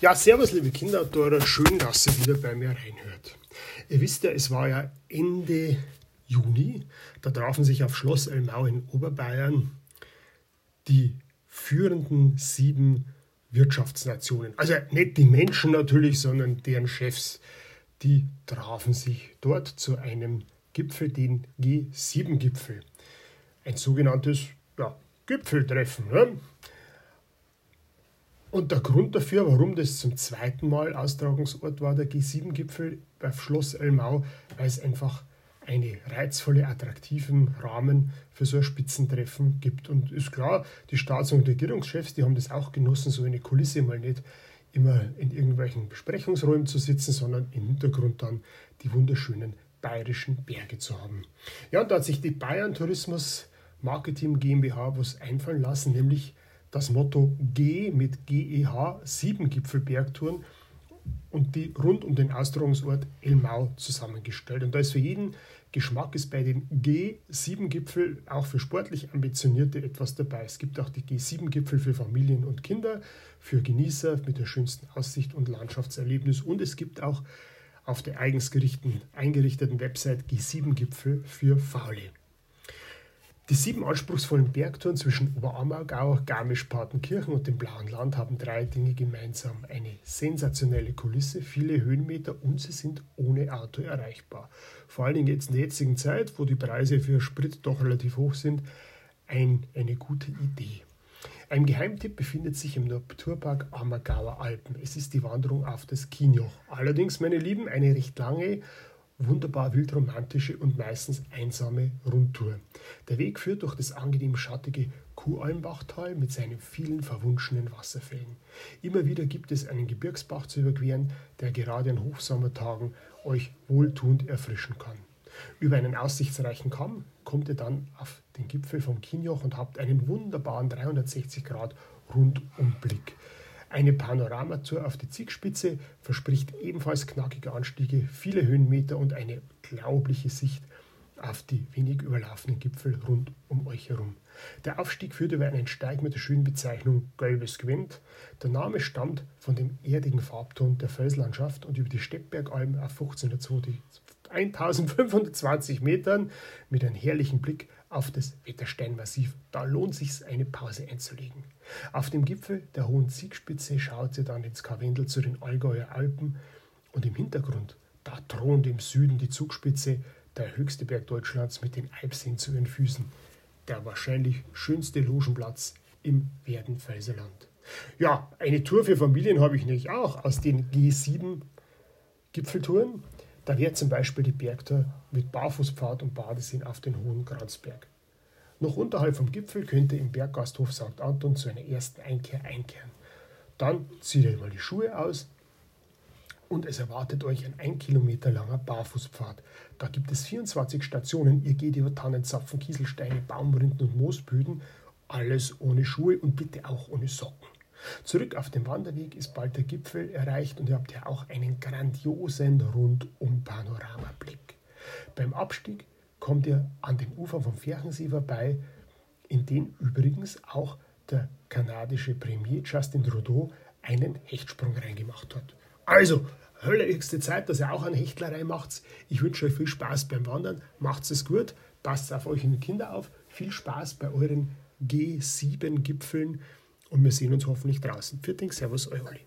Ja, servus liebe Kinder, da schön, dass ihr wieder bei mir reinhört. Ihr wisst ja, es war ja Ende Juni, da trafen sich auf Schloss Elmau in Oberbayern die führenden sieben Wirtschaftsnationen. Also nicht die Menschen natürlich, sondern deren Chefs. Die trafen sich dort zu einem Gipfel, den G7-Gipfel. Ein sogenanntes ja, Gipfeltreffen. Ne? Und der Grund dafür, warum das zum zweiten Mal Austragungsort war, der G7-Gipfel bei Schloss Elmau, weil es einfach einen reizvollen, attraktiven Rahmen für so ein Spitzentreffen gibt. Und ist klar, die Staats- und Regierungschefs, die haben das auch genossen, so eine Kulisse mal nicht immer in irgendwelchen Besprechungsräumen zu sitzen, sondern im Hintergrund dann die wunderschönen bayerischen Berge zu haben. Ja, und da hat sich die Bayern Tourismus Marketing GmbH was einfallen lassen, nämlich das Motto G mit GEH, sieben Gipfelbergtouren und die rund um den Austragungsort Elmau zusammengestellt. Und da ist für jeden Geschmack ist bei den G7-Gipfel auch für sportlich Ambitionierte etwas dabei. Es gibt auch die G7-Gipfel für Familien und Kinder, für Genießer mit der schönsten Aussicht und Landschaftserlebnis. Und es gibt auch auf der eigens eingerichteten Website G7-Gipfel für Faule. Die sieben anspruchsvollen Bergtouren zwischen Oberammergau, Garmisch-Partenkirchen und dem Blauen Land haben drei Dinge gemeinsam. Eine sensationelle Kulisse, viele Höhenmeter und sie sind ohne Auto erreichbar. Vor allen Dingen jetzt in der jetzigen Zeit, wo die Preise für Sprit doch relativ hoch sind, ein, eine gute Idee. Ein Geheimtipp befindet sich im Naturpark Ammergauer Alpen. Es ist die Wanderung auf das Kinjoch. Allerdings, meine Lieben, eine recht lange wunderbar wildromantische und meistens einsame Rundtour. Der Weg führt durch das angenehm schattige Kuhalmbachtal mit seinen vielen verwunschenen Wasserfällen. Immer wieder gibt es einen Gebirgsbach zu überqueren, der gerade an Hochsommertagen euch wohltuend erfrischen kann. Über einen aussichtsreichen Kamm kommt ihr dann auf den Gipfel vom Kinjoch und habt einen wunderbaren 360 Grad Rundumblick. Eine Panoramatour auf die Ziegspitze verspricht ebenfalls knackige Anstiege, viele Höhenmeter und eine glaubliche Sicht auf die wenig überlaufenden Gipfel rund um euch herum. Der Aufstieg führt über einen Steig mit der schönen Bezeichnung Gelbes Gwent. Der Name stammt von dem erdigen Farbton der Felslandschaft und über die Steppbergalm auf 1520 Metern mit einem herrlichen Blick auf das Wettersteinmassiv. Da lohnt sich eine Pause einzulegen. Auf dem Gipfel der hohen Ziegspitze schaut sie dann ins Karwendel zu den Allgäuer Alpen und im Hintergrund, da thront im Süden die Zugspitze, der höchste Berg Deutschlands mit den Alpseen zu ihren Füßen, der wahrscheinlich schönste Logenplatz im Werdenfelserland. Ja, eine Tour für Familien habe ich nicht auch aus den G7 Gipfeltouren. Da wäre zum Beispiel die Bergtour mit Barfußpfad und Badeseen auf den Hohen Kranzberg. Noch unterhalb vom Gipfel könnt ihr im Berggasthof St. Anton zu einer ersten Einkehr einkehren. Dann zieht ihr mal die Schuhe aus und es erwartet euch ein ein Kilometer langer Barfußpfad. Da gibt es 24 Stationen. Ihr geht über Tannenzapfen, Kieselsteine, Baumrinden und Moosböden. Alles ohne Schuhe und bitte auch ohne Socken. Zurück auf dem Wanderweg ist bald der Gipfel erreicht und ihr habt ja auch einen grandiosen Rundum-Panoramablick. Beim Abstieg kommt ihr an den Ufern vom Ferchensee vorbei, in den übrigens auch der kanadische Premier Justin Trudeau einen Hechtsprung reingemacht hat. Also, höchste Zeit, dass ihr auch eine Hechtlerei macht. Ich wünsche euch viel Spaß beim Wandern. Macht es gut, passt auf euch und Kinder auf. Viel Spaß bei euren G7-Gipfeln und wir sehen uns hoffentlich draußen. Für den Servus, euer Olli.